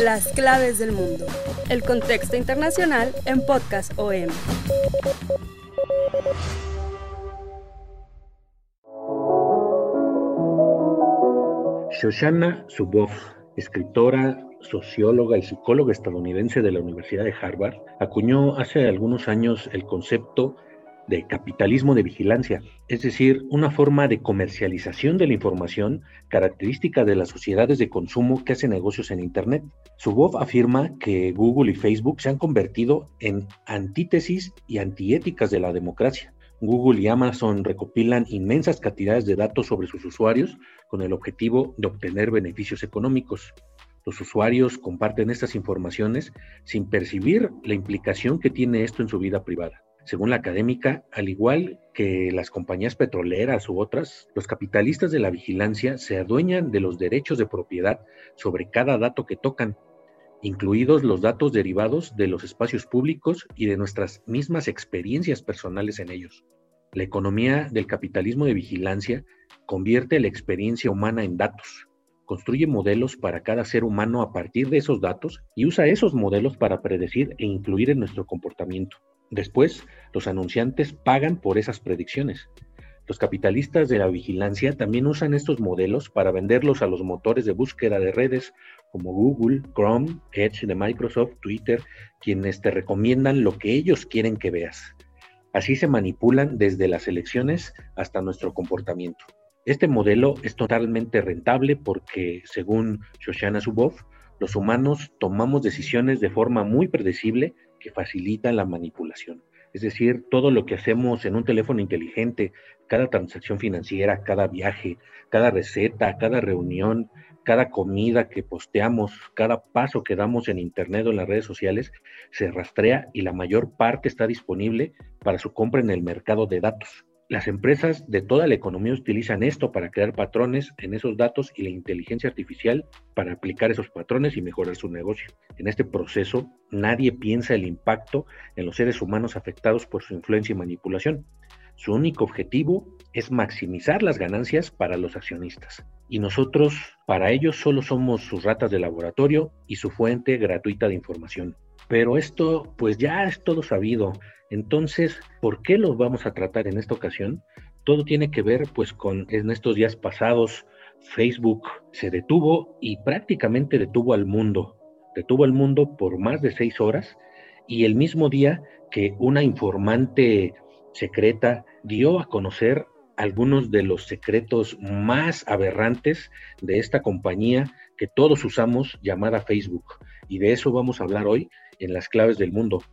Las claves del mundo. El contexto internacional en Podcast OM. Shoshana Zuboff, escritora, socióloga y psicóloga estadounidense de la Universidad de Harvard, acuñó hace algunos años el concepto de capitalismo de vigilancia, es decir, una forma de comercialización de la información característica de las sociedades de consumo que hacen negocios en Internet. Zuboff afirma que Google y Facebook se han convertido en antítesis y antiéticas de la democracia. Google y Amazon recopilan inmensas cantidades de datos sobre sus usuarios con el objetivo de obtener beneficios económicos. Los usuarios comparten estas informaciones sin percibir la implicación que tiene esto en su vida privada. Según la académica, al igual que las compañías petroleras u otras, los capitalistas de la vigilancia se adueñan de los derechos de propiedad sobre cada dato que tocan, incluidos los datos derivados de los espacios públicos y de nuestras mismas experiencias personales en ellos. La economía del capitalismo de vigilancia convierte la experiencia humana en datos, construye modelos para cada ser humano a partir de esos datos y usa esos modelos para predecir e incluir en nuestro comportamiento. Después, los anunciantes pagan por esas predicciones. Los capitalistas de la vigilancia también usan estos modelos para venderlos a los motores de búsqueda de redes como Google, Chrome, Edge de Microsoft, Twitter, quienes te recomiendan lo que ellos quieren que veas. Así se manipulan desde las elecciones hasta nuestro comportamiento. Este modelo es totalmente rentable porque, según Shoshana Zuboff, los humanos tomamos decisiones de forma muy predecible que facilitan la manipulación. Es decir, todo lo que hacemos en un teléfono inteligente, cada transacción financiera, cada viaje, cada receta, cada reunión, cada comida que posteamos, cada paso que damos en Internet o en las redes sociales, se rastrea y la mayor parte está disponible para su compra en el mercado de datos. Las empresas de toda la economía utilizan esto para crear patrones en esos datos y la inteligencia artificial para aplicar esos patrones y mejorar su negocio. En este proceso, nadie piensa el impacto en los seres humanos afectados por su influencia y manipulación. Su único objetivo es maximizar las ganancias para los accionistas. Y nosotros, para ellos, solo somos sus ratas de laboratorio y su fuente gratuita de información. Pero esto, pues ya es todo sabido. Entonces, ¿por qué los vamos a tratar en esta ocasión? Todo tiene que ver pues con en estos días pasados Facebook se detuvo y prácticamente detuvo al mundo. Detuvo al mundo por más de seis horas y el mismo día que una informante secreta dio a conocer algunos de los secretos más aberrantes de esta compañía que todos usamos llamada Facebook. Y de eso vamos a hablar hoy en las claves del mundo.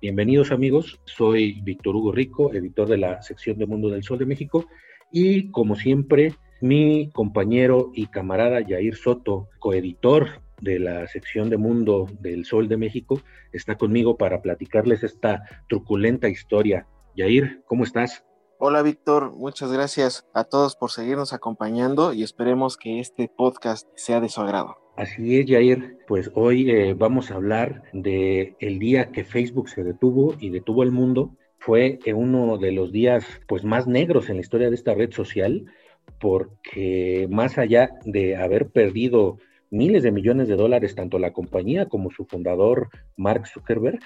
Bienvenidos amigos, soy Víctor Hugo Rico, editor de la sección de Mundo del Sol de México y como siempre mi compañero y camarada Yair Soto, coeditor de la sección de Mundo del Sol de México, está conmigo para platicarles esta truculenta historia. Yair, ¿cómo estás? Hola Víctor, muchas gracias a todos por seguirnos acompañando y esperemos que este podcast sea de su agrado. Así es, Jair. Pues hoy eh, vamos a hablar de el día que Facebook se detuvo y detuvo el mundo. Fue eh, uno de los días pues más negros en la historia de esta red social, porque más allá de haber perdido miles de millones de dólares tanto la compañía como su fundador Mark Zuckerberg,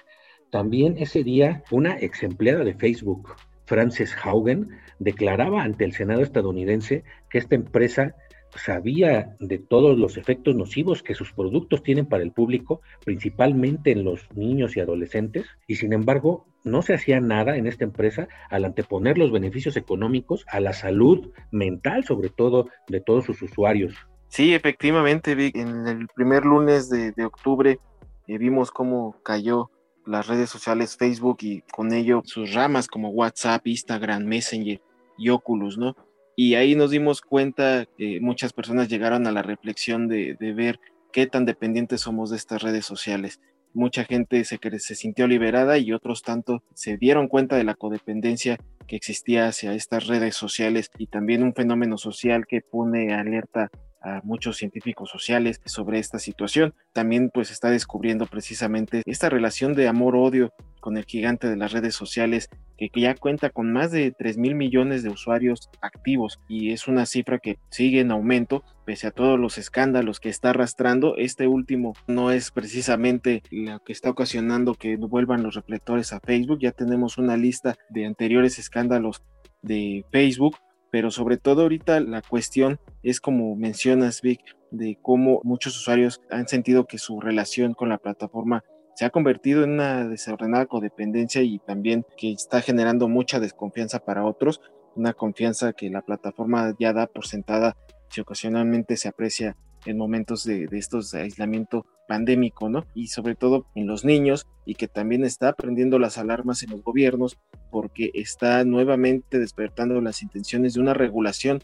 también ese día una ex empleada de Facebook, Frances Haugen, declaraba ante el Senado estadounidense que esta empresa sabía de todos los efectos nocivos que sus productos tienen para el público, principalmente en los niños y adolescentes, y sin embargo no se hacía nada en esta empresa al anteponer los beneficios económicos a la salud mental, sobre todo de todos sus usuarios. Sí, efectivamente, en el primer lunes de, octubre eh, vimos cómo cayó las redes sociales Facebook y con ello sus ramas como WhatsApp, Instagram, Messenger y Oculus, ¿no? Y ahí nos dimos cuenta que muchas personas llegaron a la reflexión de, de ver qué tan dependientes somos de estas redes sociales. Mucha gente se, se sintió liberada y otros tanto se dieron cuenta de la codependencia que existía hacia estas redes sociales y también un fenómeno social que pone alerta a muchos científicos sociales sobre esta situación. También pues está descubriendo precisamente esta relación de amor-odio con el gigante de las redes sociales que ya cuenta con más de 3 mil millones de usuarios activos y es una cifra que sigue en aumento pese a todos los escándalos que está arrastrando. Este último no es precisamente lo que está ocasionando que vuelvan los reflectores a Facebook. Ya tenemos una lista de anteriores escándalos de Facebook pero sobre todo ahorita la cuestión es como mencionas, Vic, de cómo muchos usuarios han sentido que su relación con la plataforma se ha convertido en una desordenada codependencia y también que está generando mucha desconfianza para otros, una confianza que la plataforma ya da por sentada si ocasionalmente se aprecia en momentos de, estos aislamiento pandémico, ¿no? Y sobre todo en los niños y que también está prendiendo las alarmas en los gobiernos porque está nuevamente despertando las intenciones de una regulación.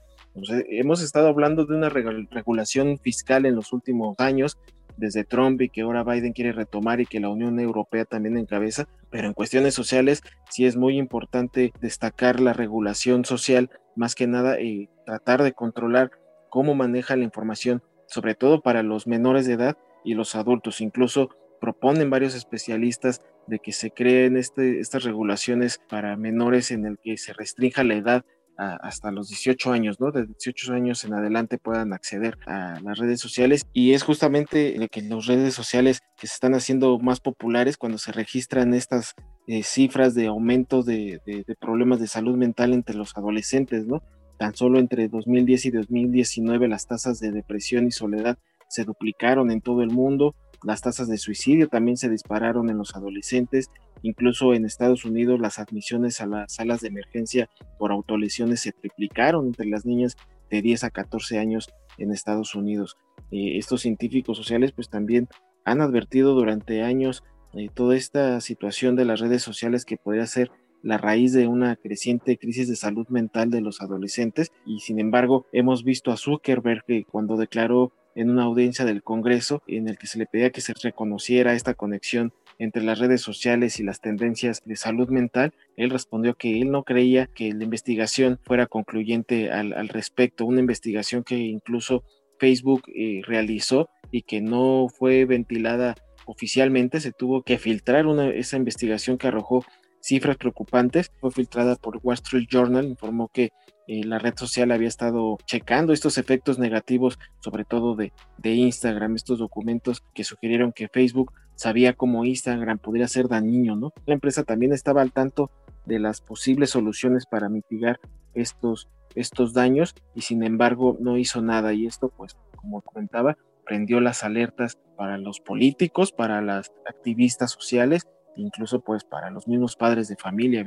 hemos estado hablando de una regulación fiscal en los últimos años, desde Trump y que ahora Biden quiere retomar y que la Unión Europea también encabeza, pero en cuestiones sociales sí es muy importante destacar la regulación social, más que nada y tratar de controlar cómo maneja la información sobre todo para los menores de edad y los adultos. Incluso proponen varios especialistas de que se creen este, estas regulaciones para menores en el que se restrinja la edad hasta los 18 años, ¿no? De 18 años en adelante puedan acceder a las redes sociales y es justamente que las redes sociales que se están haciendo más populares cuando se registran estas eh, cifras de aumento de, de, problemas de salud mental entre los adolescentes, ¿no? Tan solo entre 2010 y 2019 las tasas de depresión y soledad se duplicaron en todo el mundo, las tasas de suicidio también se dispararon en los adolescentes, incluso en Estados Unidos las admisiones a las salas de emergencia por autolesiones se triplicaron entre las niñas de 10 a 14 años en Estados Unidos. Eh, estos científicos sociales pues también han advertido durante años eh, toda esta situación de las redes sociales que podría ser la raíz de una creciente crisis de salud mental de los adolescentes y sin embargo hemos visto a Zuckerberg cuando declaró en una audiencia del Congreso en el que se le pedía que se reconociera esta conexión entre las redes sociales y las tendencias de salud mental, él respondió que él no creía que la investigación fuera concluyente al, respecto, una investigación que incluso Facebook eh, realizó y que no fue ventilada oficialmente, se tuvo que filtrar una, esa investigación que arrojó cifras preocupantes. Fue filtrada por Wall Street Journal, informó que eh, la red social había estado checando estos efectos negativos, sobre todo de, de Instagram, estos documentos que sugirieron que Facebook sabía cómo Instagram podría ser dañino, ¿no? La empresa también estaba al tanto de las posibles soluciones para mitigar estos, estos daños y sin embargo no hizo nada y esto pues como comentaba prendió las alertas para los políticos, para las activistas sociales incluso pues para los mismos padres de familia.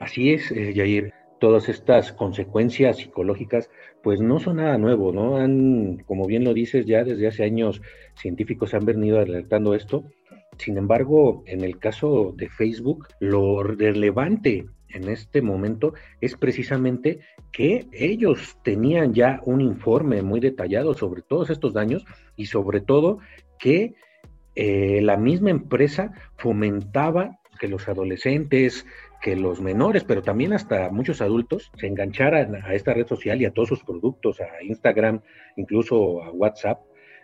Así es, eh, Yair. Todas estas consecuencias psicológicas, pues no son nada nuevo, ¿no? Han, como bien lo dices, ya desde hace años científicos han venido alertando esto. Sin embargo, en el caso de Facebook, lo relevante en este momento es precisamente que ellos tenían ya un informe muy detallado sobre todos estos daños y sobre todo que eh, la misma empresa fomentaba que los adolescentes, que los menores, pero también hasta muchos adultos se engancharan a esta red social y a todos sus productos, a Instagram, incluso a WhatsApp,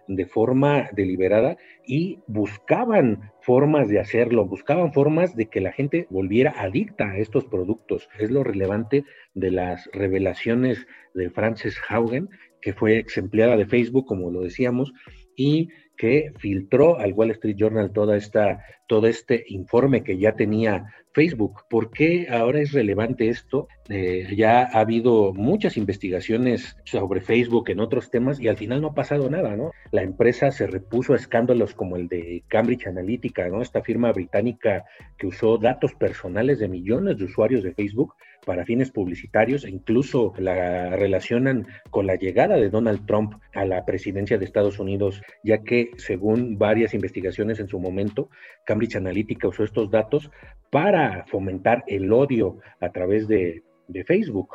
de forma deliberada y buscaban formas de hacerlo, buscaban formas de que la gente volviera adicta a estos productos. Es lo relevante de las revelaciones de Frances Haugen, que fue ex empleada de Facebook, como lo decíamos, y que filtró al Wall Street Journal toda esta, todo este informe que ya tenía Facebook. ¿Por qué ahora es relevante esto? Eh, ya ha habido muchas investigaciones sobre Facebook en otros temas y al final no ha pasado nada, ¿no? La empresa se repuso a escándalos como el de Cambridge Analytica, ¿no? Esta firma británica que usó datos personales de millones de usuarios de Facebook para fines publicitarios e incluso la relacionan con la llegada de Donald Trump a la presidencia de Estados Unidos, ya que según varias investigaciones en su momento, Cambridge Analytica usó estos datos para fomentar el odio a través de, Facebook.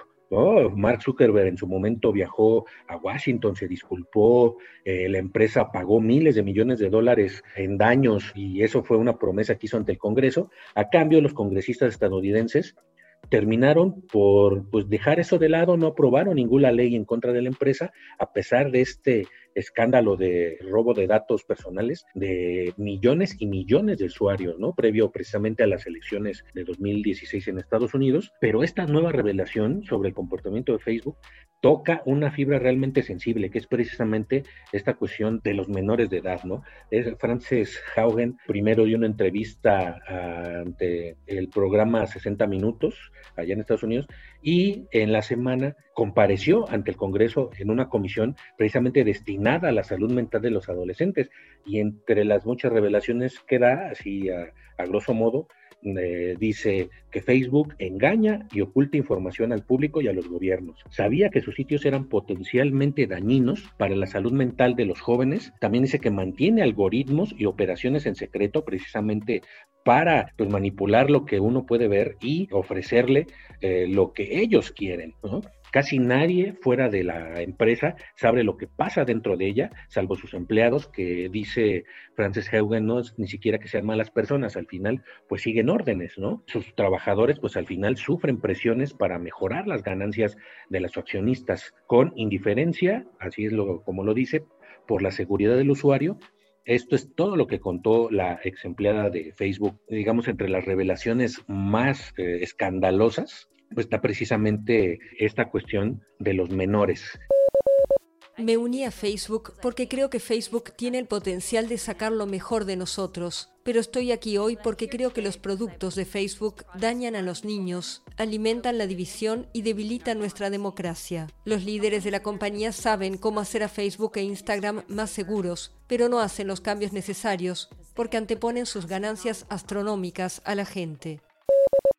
Mark Zuckerberg en su momento viajó a Washington, se disculpó, eh, la empresa pagó miles de millones de dólares en daños y eso fue una promesa que hizo ante el Congreso. A cambio, los congresistas estadounidenses terminaron por pues, dejar eso de lado, no aprobaron ninguna ley en contra de la empresa, a pesar de este escándalo de robo de datos personales de millones y millones de usuarios, ¿no? Previo precisamente a las elecciones de 2016 en Estados Unidos. Pero esta nueva revelación sobre el comportamiento de Facebook toca una fibra realmente sensible, que es precisamente esta cuestión de los menores de edad, ¿no? Frances Haugen primero dio una entrevista ante el programa 60 Minutos allá en Estados Unidos y en la semana compareció ante el Congreso en una comisión precisamente destinada a la salud mental de los adolescentes. Y entre las muchas revelaciones que da, así a, a grosso modo, eh, dice que Facebook engaña y oculta información al público y a los gobiernos. Sabía que sus sitios eran potencialmente dañinos para la salud mental de los jóvenes. También dice que mantiene algoritmos y operaciones en secreto precisamente para pues, manipular lo que uno puede ver y ofrecerle eh, lo que ellos quieren. Casi nadie fuera de la empresa sabe lo que pasa dentro de ella, salvo sus empleados, que dice Frances Haugen, no es ni siquiera que sean malas personas, al final pues siguen órdenes, ¿no? Sus trabajadores pues al final sufren presiones para mejorar las ganancias de los accionistas con indiferencia, así es lo, como lo dice, por la seguridad del usuario, esto es todo lo que contó la ex empleada de Facebook, digamos, entre las revelaciones más eh, escandalosas pues está precisamente esta cuestión de los menores. Me uní a Facebook porque creo que Facebook tiene el potencial de sacar lo mejor de nosotros, pero estoy aquí hoy porque creo que los productos de Facebook dañan a los niños, alimentan la división y debilitan nuestra democracia. Los líderes de la compañía saben cómo hacer a Facebook e Instagram más seguros, pero no hacen los cambios necesarios porque anteponen sus ganancias astronómicas a la gente.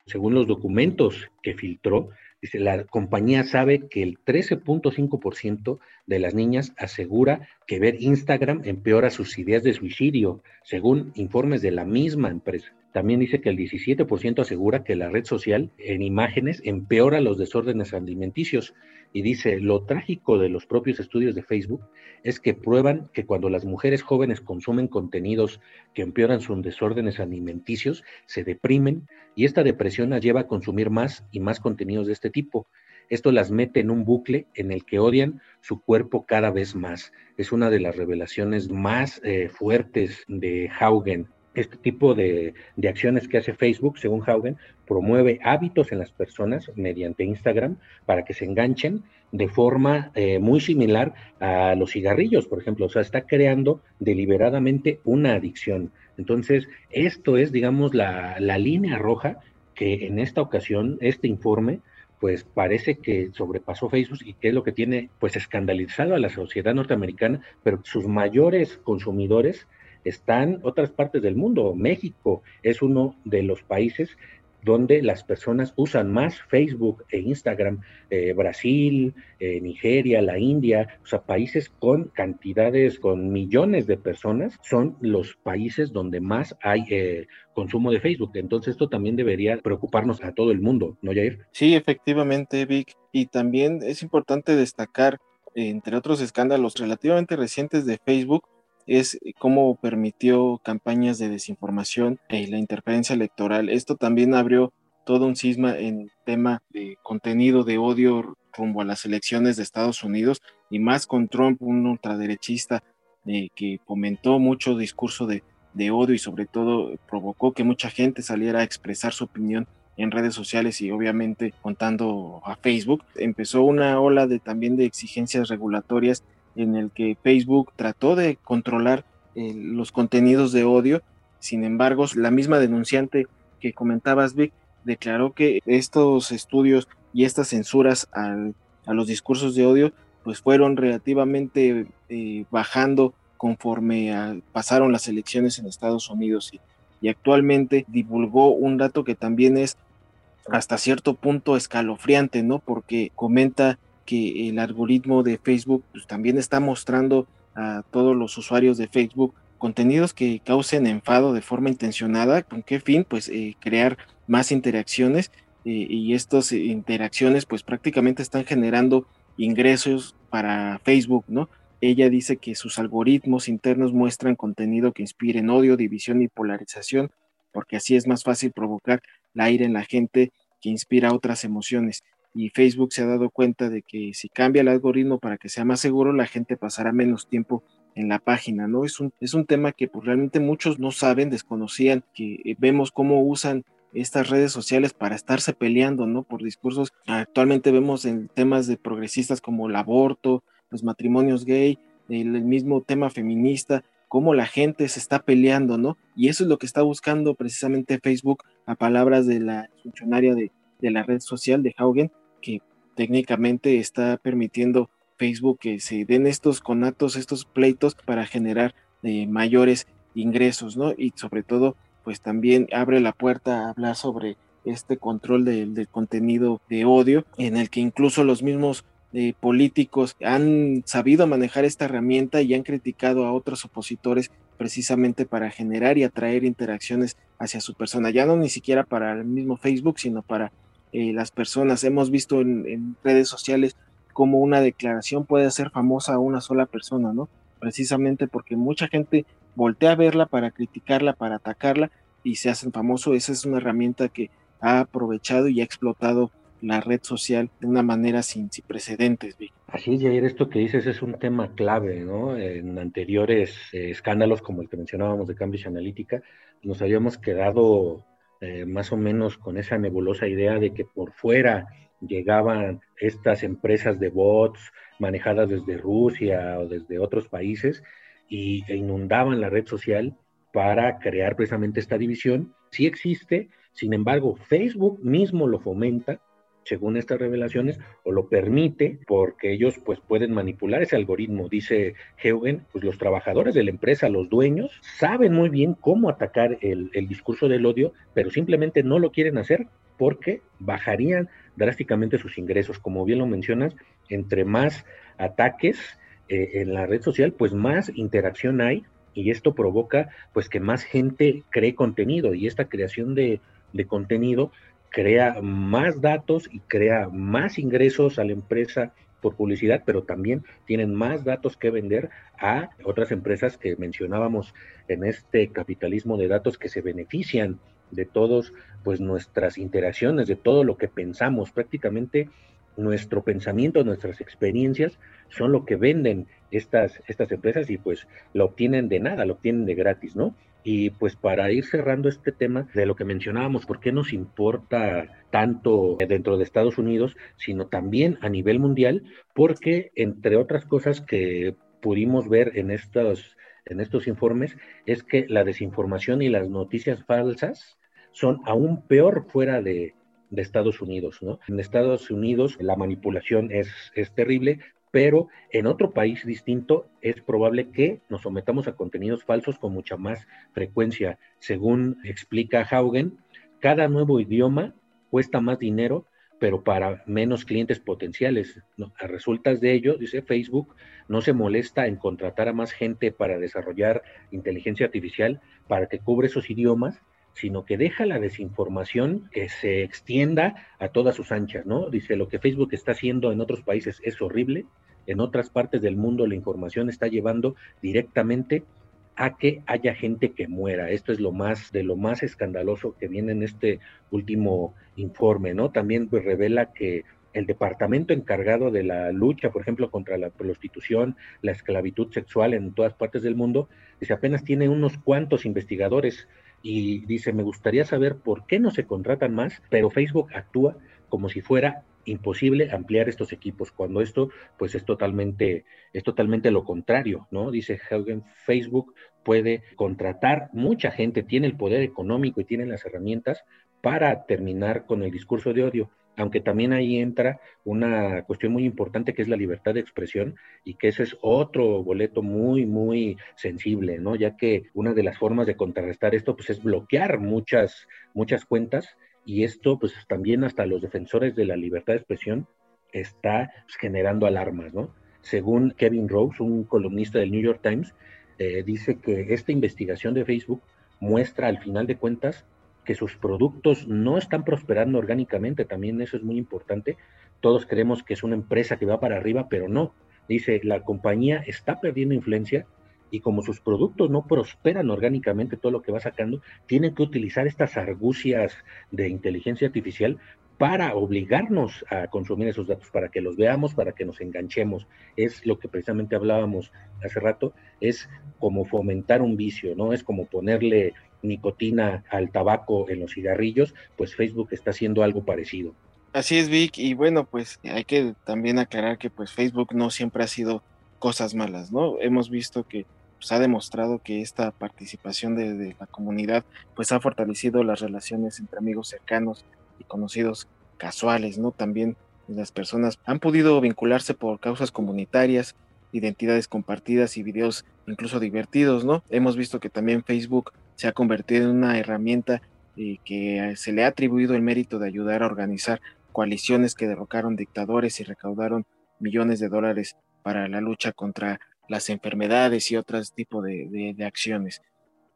Según los documentos que filtró, dice, la compañía sabe que el 13.5% de las niñas asegura que ver Instagram empeora sus ideas de suicidio, según informes de la misma empresa. También dice que el 17% asegura que la red social en imágenes empeora los desórdenes alimenticios. Y dice, lo trágico de los propios estudios de Facebook es que prueban que cuando las mujeres jóvenes consumen contenidos que empeoran sus desórdenes alimenticios, se deprimen y esta depresión las lleva a consumir más y más contenidos de este tipo. Esto las mete en un bucle en el que odian su cuerpo cada vez más. Es una de las revelaciones más eh, fuertes de Haugen este tipo de, acciones que hace Facebook, según Haugen, promueve hábitos en las personas mediante Instagram para que se enganchen de forma eh, muy similar a los cigarrillos, por ejemplo. O sea, está creando deliberadamente una adicción. Entonces, esto es, digamos, la, la línea roja que en esta ocasión, este informe, pues parece que sobrepasó Facebook y que es lo que tiene pues escandalizado a la sociedad norteamericana, pero sus mayores consumidores están otras partes del mundo. México es uno de los países donde las personas usan más Facebook e Instagram, eh, Brasil, eh, Nigeria, la India, o sea, países con cantidades, con millones de personas, son los países donde más hay eh, consumo de Facebook. Entonces esto también debería preocuparnos a todo el mundo, ¿no, Jair? Sí, efectivamente, Vic. Y también es importante destacar, entre otros escándalos relativamente recientes de Facebook, es cómo permitió campañas de desinformación y la interferencia electoral. Esto también abrió todo un cisma en tema de contenido de odio rumbo a las elecciones de Estados Unidos y más con Trump, un ultraderechista eh, que comentó mucho discurso de, de odio y sobre todo provocó que mucha gente saliera a expresar su opinión en redes sociales y obviamente contando a Facebook. Empezó una ola de también de exigencias regulatorias en el que Facebook trató de controlar eh, los contenidos de odio. Sin embargo, la misma denunciante que comentabas, Vic, declaró que estos estudios y estas censuras a los discursos de odio pues fueron relativamente eh, bajando conforme pasaron las elecciones en Estados Unidos y, y actualmente divulgó un dato que también es hasta cierto punto escalofriante, ¿no? Porque comenta que el algoritmo de Facebook pues, también está mostrando a todos los usuarios de Facebook contenidos que causen enfado de forma intencionada. ¿Con qué fin? Pues eh, crear más interacciones eh, y estas interacciones pues prácticamente están generando ingresos para Facebook, ¿no? Ella dice que sus algoritmos internos muestran contenido que inspire en odio, división y polarización, porque así es más fácil provocar la ira en la gente que inspira otras emociones. Y Facebook se ha dado cuenta de que si cambia el algoritmo para que sea más seguro, la gente pasará menos tiempo en la página, ¿no? Es un, es un tema que pues, realmente muchos no saben, desconocían, que eh, vemos cómo usan estas redes sociales para estarse peleando, ¿no? Por discursos. Actualmente vemos en temas de progresistas como el aborto, los matrimonios gay, el, mismo tema feminista, cómo la gente se está peleando, ¿no? Y eso es lo que está buscando precisamente Facebook a palabras de la funcionaria de, de la red social de Haugen, que técnicamente está permitiendo Facebook que se den estos conatos, estos pleitos para generar eh, mayores ingresos, ¿no? Y sobre todo, pues también abre la puerta a hablar sobre este control del contenido de odio, en el que incluso los mismos eh, políticos han sabido manejar esta herramienta y han criticado a otros opositores precisamente para generar y atraer interacciones hacia su persona, ya no ni siquiera para el mismo Facebook, sino para eh, las personas. Hemos visto en, redes sociales cómo una declaración puede hacer famosa a una sola persona, ¿no? Precisamente porque mucha gente voltea a verla para criticarla, para atacarla y se hacen famoso. Esa es una herramienta que ha aprovechado y ha explotado la red social de una manera sin, precedentes. Así es, Jair, esto que dices es un tema clave, ¿no? En anteriores eh, escándalos como el que mencionábamos de Cambridge Analytica, nos habíamos quedado eh, más o menos con esa nebulosa idea de que por fuera llegaban estas empresas de bots manejadas desde Rusia o desde otros países y, e inundaban la red social para crear precisamente esta división. Sí existe, sin embargo, Facebook mismo lo fomenta según estas revelaciones, o lo permite porque ellos pues pueden manipular ese algoritmo. Dice Heugen, pues los trabajadores de la empresa, los dueños, saben muy bien cómo atacar el, discurso del odio, pero simplemente no lo quieren hacer porque bajarían drásticamente sus ingresos. Como bien lo mencionas, entre más ataques eh, en la red social, pues más interacción hay y esto provoca pues que más gente cree contenido y esta creación de, de contenido crea más datos y crea más ingresos a la empresa por publicidad, pero también tienen más datos que vender a otras empresas que mencionábamos en este capitalismo de datos que se benefician de todos pues nuestras interacciones, de todo lo que pensamos, prácticamente nuestro pensamiento, nuestras experiencias son lo que venden estas, estas empresas y pues lo obtienen de nada, lo obtienen de gratis, ¿no? Y pues para ir cerrando este tema de lo que mencionábamos, ¿por qué nos importa tanto dentro de Estados Unidos, sino también a nivel mundial? Porque entre otras cosas que pudimos ver en estos, en estos informes es que la desinformación y las noticias falsas son aún peor fuera de, Estados Unidos, ¿no? En Estados Unidos la manipulación es, es terrible, pero en otro país distinto es probable que nos sometamos a contenidos falsos con mucha más frecuencia. Según explica Haugen, cada nuevo idioma cuesta más dinero, pero para menos clientes potenciales. A resultas de ello, dice Facebook, no se molesta en contratar a más gente para desarrollar inteligencia artificial para que cubre esos idiomas, sino que deja la desinformación que se extienda a todas sus anchas, ¿no? Dice, lo que Facebook está haciendo en otros países es horrible, en otras partes del mundo la información está llevando directamente a que haya gente que muera. Esto es lo más de lo más escandaloso que viene en este último informe, ¿no? También pues, revela que el departamento encargado de la lucha, por ejemplo, contra la prostitución, la esclavitud sexual en todas partes del mundo, dice apenas tiene unos cuantos investigadores y dice, me gustaría saber por qué no se contratan más, pero Facebook actúa como si fuera imposible ampliar estos equipos, cuando esto pues es totalmente, es totalmente lo contrario, ¿no? Dice Haugen, Facebook puede contratar mucha gente, tiene el poder económico y tiene las herramientas para terminar con el discurso de odio, aunque también ahí entra una cuestión muy importante que es la libertad de expresión y que ese es otro boleto muy, muy sensible, ¿no? Ya que una de las formas de contrarrestar esto pues es bloquear muchas, muchas cuentas y esto pues también hasta los defensores de la libertad de expresión está pues, generando alarmas, ¿no? Según Kevin Rose, un columnista del New York Times, eh, dice que esta investigación de Facebook muestra al final de cuentas que sus productos no están prosperando orgánicamente, también eso es muy importante. Todos creemos que es una empresa que va para arriba, pero no. Dice, la compañía está perdiendo influencia y como sus productos no prosperan orgánicamente, todo lo que va sacando, tienen que utilizar estas argucias de inteligencia artificial para obligarnos a consumir esos datos, para que los veamos, para que nos enganchemos. Es lo que precisamente hablábamos hace rato, es como fomentar un vicio, ¿no? Es como ponerle nicotina al tabaco en los cigarrillos, pues Facebook está haciendo algo parecido. Así es, Vic, y bueno, pues hay que también aclarar que pues Facebook no siempre ha sido cosas malas, ¿no? Hemos visto que pues, ha demostrado que esta participación de, de, la comunidad pues ha fortalecido las relaciones entre amigos cercanos y conocidos casuales, ¿no? También las personas han podido vincularse por causas comunitarias, identidades compartidas y videos incluso divertidos, ¿no? Hemos visto que también Facebook se ha convertido en una herramienta eh, que se le ha atribuido el mérito de ayudar a organizar coaliciones que derrocaron dictadores y recaudaron millones de dólares para la lucha contra las enfermedades y otros tipos de, de, de acciones.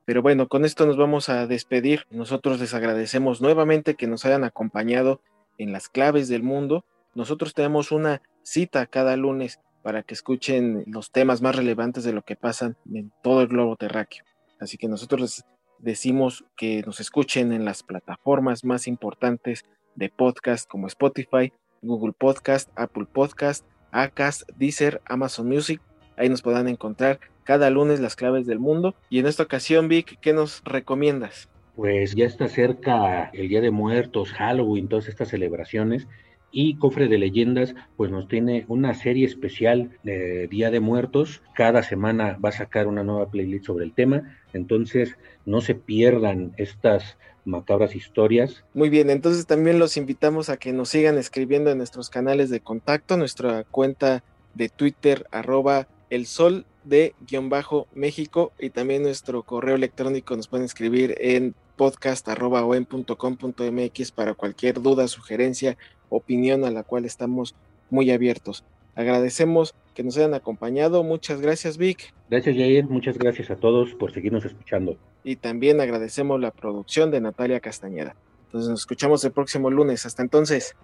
Pero bueno, con esto nos vamos a despedir. Nosotros les agradecemos nuevamente que nos hayan acompañado en las claves del mundo. Nosotros tenemos una cita cada lunes para que escuchen los temas más relevantes de lo que pasan en todo el globo terráqueo. Así que nosotros les decimos que nos escuchen en las plataformas más importantes de podcast como Spotify, Google Podcast, Apple Podcast, Acast, Deezer, Amazon Music. Ahí nos podrán encontrar cada lunes las claves del mundo. Y en esta ocasión, Vic, ¿qué nos recomiendas? Pues ya está cerca el Día de Muertos, Halloween, todas estas celebraciones. Y Cofre de Leyendas, pues nos tiene una serie especial de Día de Muertos. Cada semana va a sacar una nueva playlist sobre el tema. Entonces, no se pierdan estas macabras historias. Muy bien, entonces también los invitamos a que nos sigan escribiendo en nuestros canales de contacto, nuestra cuenta de Twitter, arroba el sol de guion bajo México y también nuestro correo electrónico nos pueden escribir en podcast.com.mx para cualquier duda, sugerencia, opinión a la cual estamos muy abiertos. Agradecemos que nos hayan acompañado. Muchas gracias, Vic. Gracias, Jair. Muchas gracias a todos por seguirnos escuchando. Y también agradecemos la producción de Natalia Castañeda. Entonces nos escuchamos el próximo lunes. Hasta entonces.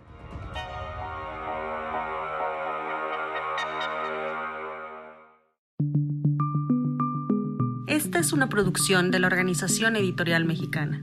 Esta es una producción de la Organización Editorial Mexicana.